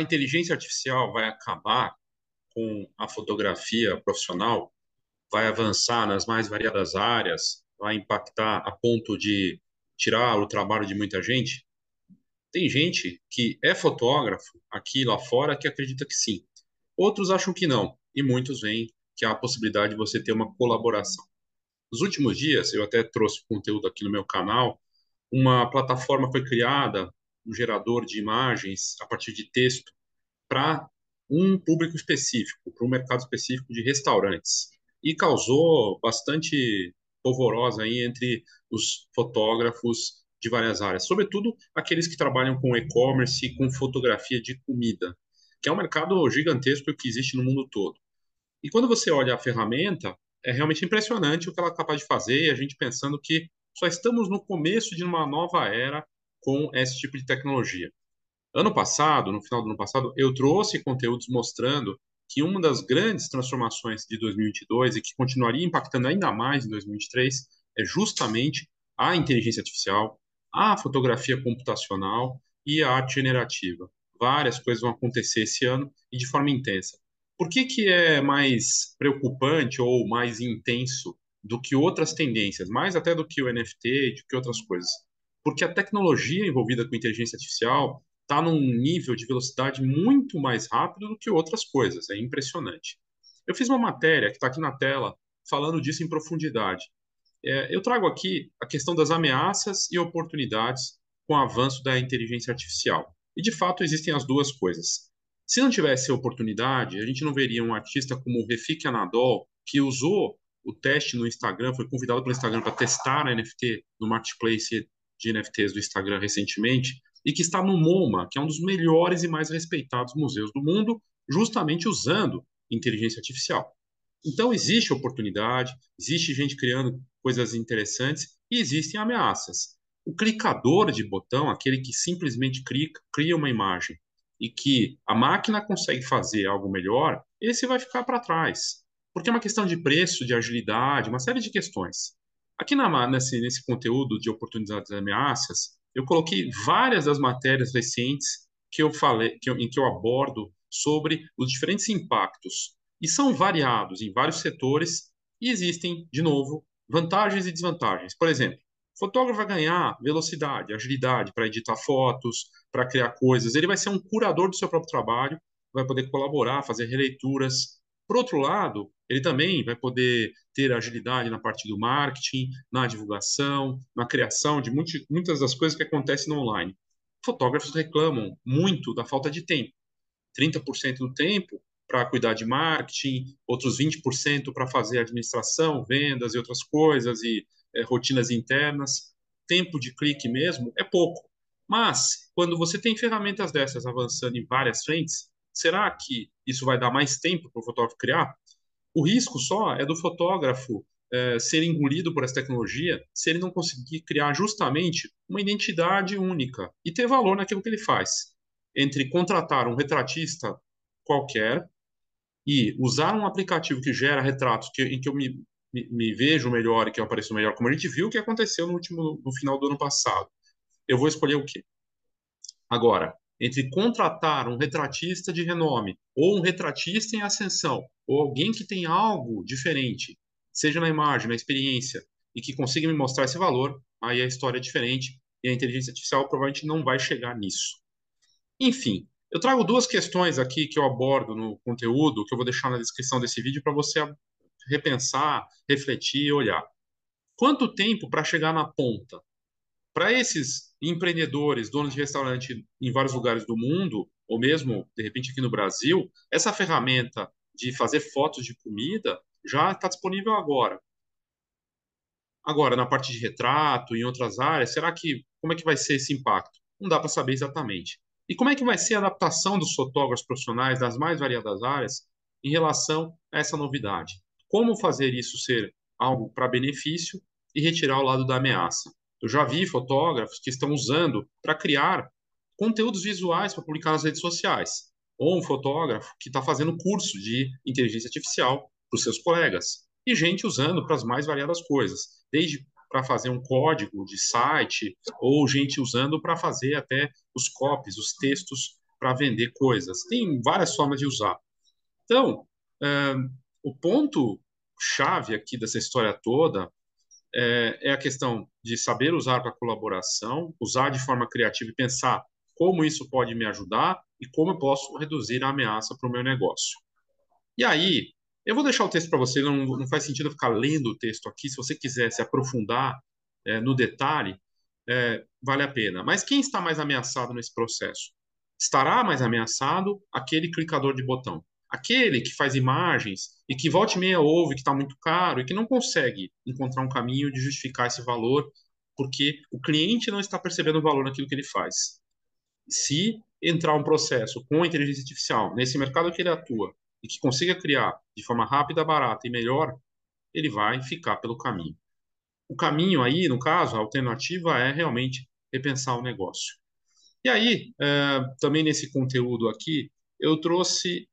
a inteligência artificial vai acabar com a fotografia profissional, vai avançar nas mais variadas áreas, vai impactar a ponto de tirar o trabalho de muita gente? Tem gente que é fotógrafo aqui lá fora que acredita que sim. Outros acham que não, e muitos veem que há a possibilidade de você ter uma colaboração. Nos últimos dias, eu até trouxe conteúdo aqui no meu canal, uma plataforma foi criada, um gerador de imagens a partir de texto, para um público específico, para um mercado específico de restaurantes. E causou bastante polvorosa aí entre os fotógrafos de várias áreas, sobretudo aqueles que trabalham com e-commerce e com fotografia de comida, que é um mercado gigantesco que existe no mundo todo. E quando você olha a ferramenta, é realmente impressionante o que ela é capaz de fazer, e a gente pensando que só estamos no começo de uma nova era com esse tipo de tecnologia. Ano passado, no final do ano passado, eu trouxe conteúdos mostrando que uma das grandes transformações de 2022 e que continuaria impactando ainda mais em 2023 é justamente a inteligência artificial, a fotografia computacional e a arte generativa. Várias coisas vão acontecer esse ano e de forma intensa. Por que, que é mais preocupante ou mais intenso do que outras tendências, mais até do que o NFT, do que outras coisas? Porque a tecnologia envolvida com inteligência artificial está num nível de velocidade muito mais rápido do que outras coisas. É impressionante. Eu fiz uma matéria que está aqui na tela falando disso em profundidade. É, eu trago aqui a questão das ameaças e oportunidades com o avanço da inteligência artificial. E, de fato, existem as duas coisas. Se não tivesse oportunidade, a gente não veria um artista como o Refik Anadol, que usou o teste no Instagram, foi convidado pelo Instagram para testar a NFT no marketplace de NFTs do Instagram recentemente, e que está no MoMA, que é um dos melhores e mais respeitados museus do mundo, justamente usando inteligência artificial. Então, existe oportunidade, existe gente criando coisas interessantes e existem ameaças. O clicador de botão, aquele que simplesmente cria uma imagem e que a máquina consegue fazer algo melhor, esse vai ficar para trás. Porque é uma questão de preço, de agilidade, uma série de questões. Aqui na, nesse, nesse conteúdo de oportunidades e ameaças, eu coloquei várias das matérias recentes que eu falei, que eu, em que eu abordo sobre os diferentes impactos e são variados em vários setores e existem, de novo, vantagens e desvantagens. Por exemplo, o fotógrafo vai ganhar velocidade, agilidade para editar fotos, para criar coisas. Ele vai ser um curador do seu próprio trabalho, vai poder colaborar, fazer releituras. Por outro lado, ele também vai poder ter agilidade na parte do marketing, na divulgação, na criação de muitas das coisas que acontecem no online. Fotógrafos reclamam muito da falta de tempo. 30% do tempo para cuidar de marketing, outros 20% para fazer administração, vendas e outras coisas, e é, rotinas internas. Tempo de clique mesmo é pouco. Mas, quando você tem ferramentas dessas avançando em várias frentes, será que isso vai dar mais tempo para o fotógrafo criar? O risco só é do fotógrafo é, ser engolido por essa tecnologia se ele não conseguir criar justamente uma identidade única e ter valor naquilo que ele faz. Entre contratar um retratista qualquer e usar um aplicativo que gera retratos que, em que eu me, me, me, vejo melhor e que eu apareço melhor, como a gente viu que aconteceu no último no final do ano passado, eu vou escolher o quê? Agora, entre contratar um retratista de renome ou um retratista em ascensão ou alguém que tem algo diferente, seja na imagem, na experiência, e que consiga me mostrar esse valor, aí a história é diferente e a inteligência artificial provavelmente não vai chegar nisso. Enfim, eu trago duas questões aqui que eu abordo no conteúdo, que eu vou deixar na descrição desse vídeo para você repensar, refletir e olhar. Quanto tempo para chegar na ponta? Para esses empreendedores, donos de restaurante em vários lugares do mundo, ou mesmo, de repente, aqui no Brasil, essa ferramenta de fazer fotos de comida já está disponível agora. Agora, na parte de retrato, em outras áreas, será que como é que vai ser esse impacto? Não dá para saber exatamente. E como é que vai ser a adaptação dos fotógrafos profissionais das mais variadas áreas em relação a essa novidade? Como fazer isso ser algo para benefício e retirar o lado da ameaça? Eu já vi fotógrafos que estão usando para criar conteúdos visuais para publicar nas redes sociais, ou um fotógrafo que está fazendo curso de inteligência artificial para os seus colegas, e gente usando para as mais variadas coisas, desde para fazer um código de site, ou gente usando para fazer até os copies, os textos para vender coisas. Tem várias formas de usar. Então, é, o ponto chave aqui dessa história toda é, é a questão de saber usar para colaboração, usar de forma criativa e pensar como isso pode me ajudar e como eu posso reduzir a ameaça para o meu negócio. E aí, eu vou deixar o texto para você, não, não faz sentido ficar lendo o texto aqui. Se você quiser se aprofundar é, no detalhe, é, vale a pena. Mas quem está mais ameaçado nesse processo? Estará mais ameaçado aquele clicador de botão. Aquele que faz imagens e que volta e meia ouve que está muito caro e que não consegue encontrar um caminho de justificar esse valor porque o cliente não está percebendo o valor naquilo que ele faz. Se entrar um processo com inteligência artificial nesse mercado que ele atua e que consiga criar de forma rápida, barata e melhor, ele vai ficar pelo caminho. O caminho aí, no caso, a alternativa é realmente repensar o negócio. E aí, é, também nesse conteúdo aqui, eu trouxe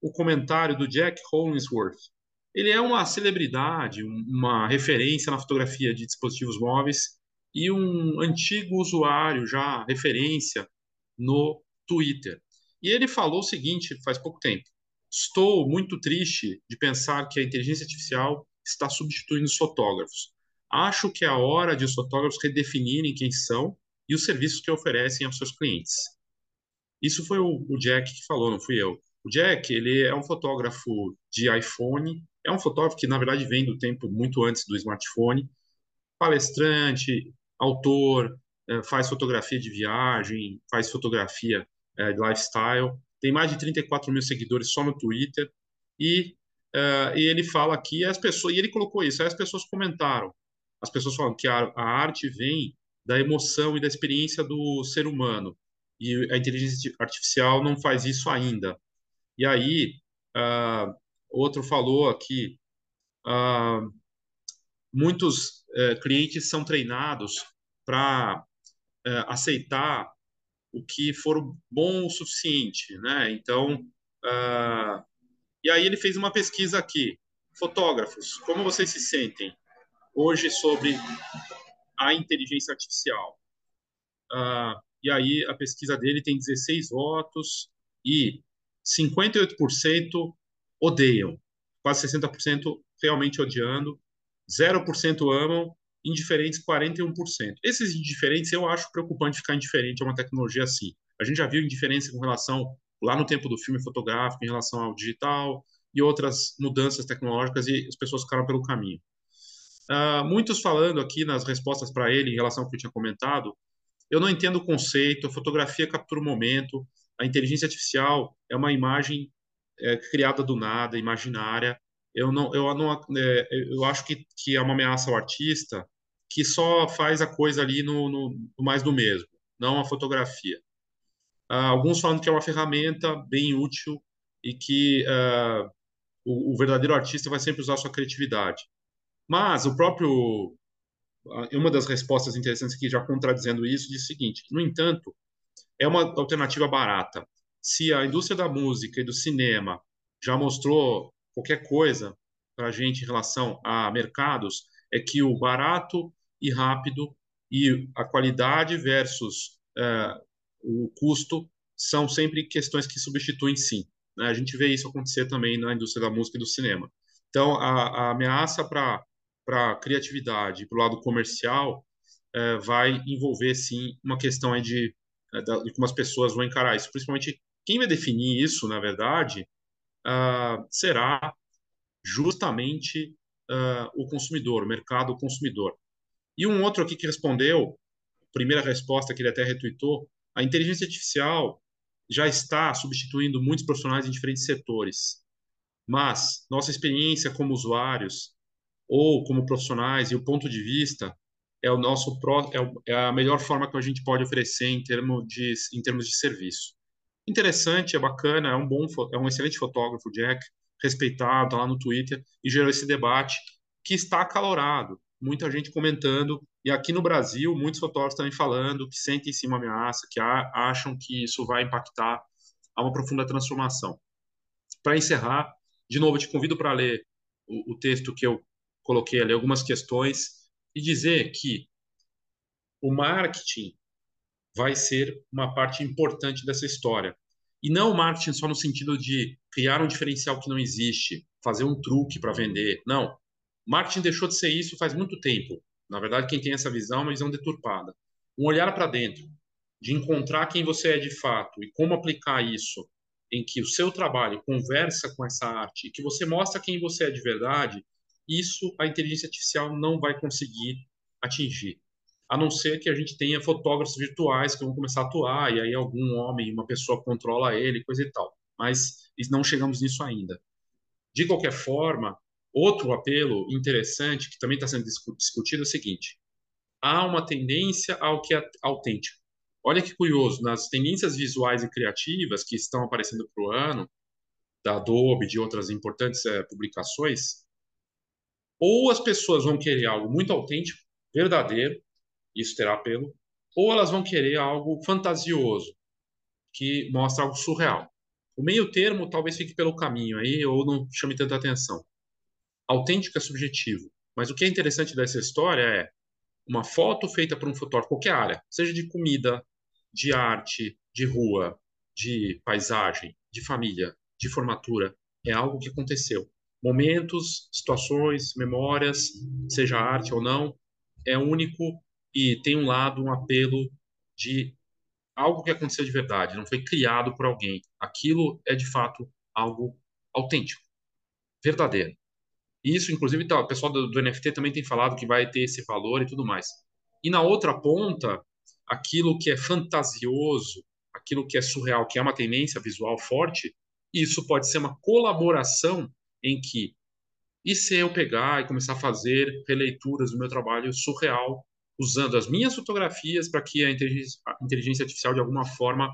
o comentário do Jack Hollingsworth. Ele é uma celebridade, uma referência na fotografia de dispositivos móveis e um antigo usuário já referência no Twitter. E ele falou o seguinte faz pouco tempo: Estou muito triste de pensar que a inteligência artificial está substituindo os fotógrafos. Acho que é a hora de os fotógrafos redefinirem quem são e os serviços que oferecem aos seus clientes. Isso foi o, o Jack que falou, não fui eu. O Jack, ele é um fotógrafo de iPhone, é um fotógrafo que, na verdade, vem do tempo muito antes do smartphone, palestrante, autor, faz fotografia de viagem, faz fotografia eh, de lifestyle, tem mais de 34 mil seguidores só no Twitter, e, uh, e ele fala aqui, as pessoas, e ele colocou isso, aí as pessoas comentaram, as pessoas falam que a, a arte vem da emoção e da experiência do ser humano, e a inteligência artificial não faz isso ainda. E aí, uh, outro falou aqui, uh, muitos clientes são treinados para aceitar o que for bom o suficiente, né? Então, e aí ele fez uma pesquisa aqui, fotógrafos, como vocês se sentem hoje sobre a inteligência artificial? e aí a pesquisa dele tem 16 votos e 58% odeiam, quase 60% realmente odiando, 0% amam, indiferentes 41%. Esses indiferentes eu acho preocupante ficar indiferente a uma tecnologia assim. A gente já viu indiferença com relação lá no tempo do filme fotográfico em relação ao digital e outras mudanças tecnológicas e as pessoas ficaram pelo caminho. Uh, muitos falando aqui nas respostas para ele em relação ao que eu tinha comentado, eu não entendo o conceito, a fotografia captura o momento, a inteligência artificial é uma imagem é, criada do nada, imaginária. Eu não, eu não, é, eu acho que, que é uma ameaça ao artista que só faz a coisa ali no, no, mais do mesmo, não a fotografia. Uh, alguns falam que é uma ferramenta bem útil e que uh, o, o, verdadeiro artista vai sempre usar sua criatividade. Mas o próprio, uma das respostas interessantes aqui, já contradizendo isso, diz o seguinte: no entanto, é uma alternativa barata. Se a indústria da música e do cinema já mostrou qualquer coisa para a gente em relação a mercados, é que o barato e rápido e a qualidade versus é, o custo são sempre questões que substituem sim. Né? A gente vê isso acontecer também na indústria da música e do cinema. Então, a, a ameaça para a criatividade, para o lado comercial, é, vai envolver sim uma questão aí de né, de como as pessoas vão encarar isso. Principalmente quem vai definir isso, na verdade, uh, será justamente uh, o consumidor, o mercado consumidor. E um outro aqui que respondeu, primeira resposta que ele até retweetou, a inteligência artificial já está substituindo muitos profissionais em diferentes setores. Mas nossa experiência como usuários ou como profissionais e o ponto de vista é o nosso é, é a melhor forma que a gente pode oferecer em termos de em termos de serviço. Interessante, é bacana, é um bom é um excelente fotógrafo, Jack, respeitado, tá lá no Twitter e gerou esse debate que está acalorado, muita gente comentando e aqui no Brasil muitos fotógrafos também falando que sentem sim uma ameaça, que acham que isso vai impactar a uma profunda transformação. Para encerrar, de novo, te convido para ler o, o texto que eu coloquei ali, algumas questões e dizer que o marketing vai ser uma parte importante dessa história. E não marketing só no sentido de criar um diferencial que não existe, fazer um truque para vender. Não. Marketing deixou de ser isso faz muito tempo. Na verdade, quem tem essa visão é uma visão deturpada. Um olhar para dentro, de encontrar quem você é de fato e como aplicar isso em que o seu trabalho conversa com essa arte e que você mostra quem você é de verdade, isso a inteligência artificial não vai conseguir atingir a não ser que a gente tenha fotógrafos virtuais que vão começar a atuar, e aí algum homem, uma pessoa controla ele, coisa e tal. Mas não chegamos nisso ainda. De qualquer forma, outro apelo interessante que também está sendo discutido é o seguinte: há uma tendência ao que é autêntico. Olha que curioso, nas tendências visuais e criativas que estão aparecendo para o ano, da Adobe, de outras importantes é, publicações, ou as pessoas vão querer algo muito autêntico, verdadeiro, isso terá apelo, ou elas vão querer algo fantasioso, que mostra algo surreal. O meio termo talvez fique pelo caminho aí, ou não chame tanta atenção. Autêntico é subjetivo, mas o que é interessante dessa história é uma foto feita por um fotógrafo, qualquer área, seja de comida, de arte, de rua, de paisagem, de família, de formatura, é algo que aconteceu. Momentos, situações, memórias, seja arte ou não, é único e tem um lado, um apelo de algo que aconteceu de verdade, não foi criado por alguém. Aquilo é de fato algo autêntico, verdadeiro. Isso, inclusive, tá, o pessoal do, do, NFT também tem falado que vai ter esse valor e tudo mais. E na outra ponta, aquilo que é fantasioso, aquilo que é surreal, que é uma tendência visual forte, isso pode ser uma colaboração em que, e se eu pegar e começar a fazer releituras do meu trabalho surreal usando as minhas fotografias para que a inteligência, a inteligência artificial, de alguma forma,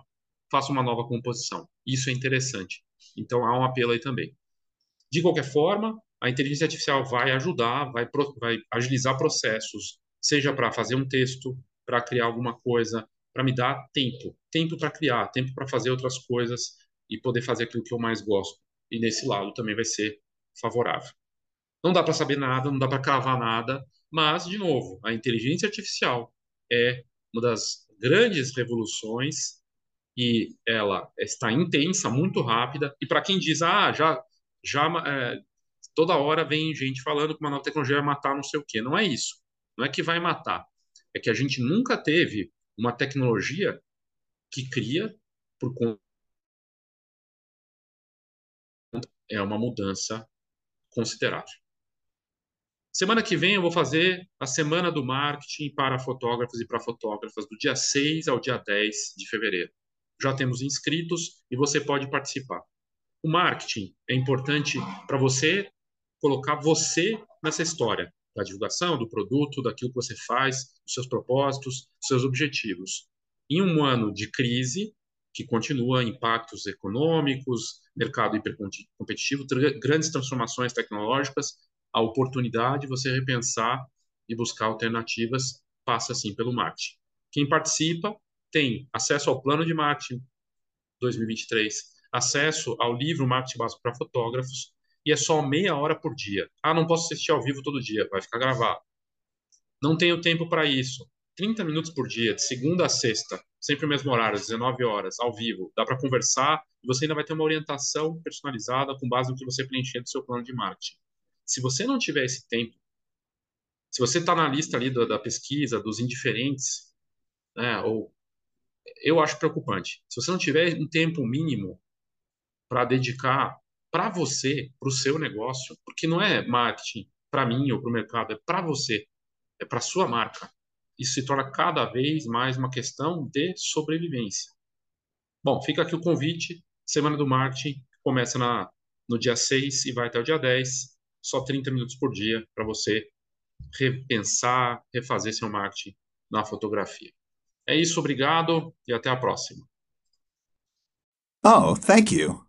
faça uma nova composição. Isso é interessante. Então, há um apelo aí também. De qualquer forma, a inteligência artificial vai ajudar, vai, vai agilizar processos, seja para fazer um texto, para criar alguma coisa, para me dar tempo. Tempo para criar, tempo para fazer outras coisas e poder fazer aquilo que eu mais gosto. E nesse lado também vai ser favorável. Não dá para saber nada, não dá para cravar nada, mas, de novo, a inteligência artificial é uma das grandes revoluções e ela está intensa, muito rápida. E para quem diz, ah, já, já é, toda hora vem gente falando que uma nova tecnologia vai matar não sei o quê. Não é isso. Não é que vai matar. É que a gente nunca teve uma tecnologia que cria por conta. É uma mudança considerável. Semana que vem eu vou fazer a Semana do Marketing para fotógrafos e para fotógrafas, do dia 6 ao dia 10 de fevereiro. Já temos inscritos e você pode participar. O marketing é importante para você colocar você nessa história da divulgação do produto, daquilo que você faz, dos seus propósitos, dos seus objetivos. Em um ano de crise, que continua impactos econômicos, mercado hipercompetitivo, grandes transformações tecnológicas, a oportunidade de você repensar e buscar alternativas passa assim pelo marketing. Quem participa tem acesso ao plano de marketing 2023, acesso ao livro Marketing Básico para Fotógrafos e é só meia hora por dia. Ah, não posso assistir ao vivo todo dia, vai ficar gravado. Não tenho tempo para isso. 30 minutos por dia, de segunda a sexta, sempre o mesmo horário, 19 horas, ao vivo. Dá para conversar e você ainda vai ter uma orientação personalizada com base no que você preencher do seu plano de marketing. Se você não tiver esse tempo, se você está na lista ali da, da, pesquisa dos indiferentes, né, ou eu acho preocupante. Se você não tiver um tempo mínimo para dedicar para você, para o seu negócio, porque não é marketing para mim ou para o mercado, é para você, é para sua marca. Isso se torna cada vez mais uma questão de sobrevivência. Bom, fica aqui o convite. Semana do Marketing começa na, no dia 6 e vai até o dia 10 só 30 minutos por dia para você repensar, refazer seu marketing na fotografia. É isso, obrigado e até a próxima. Oh, thank you.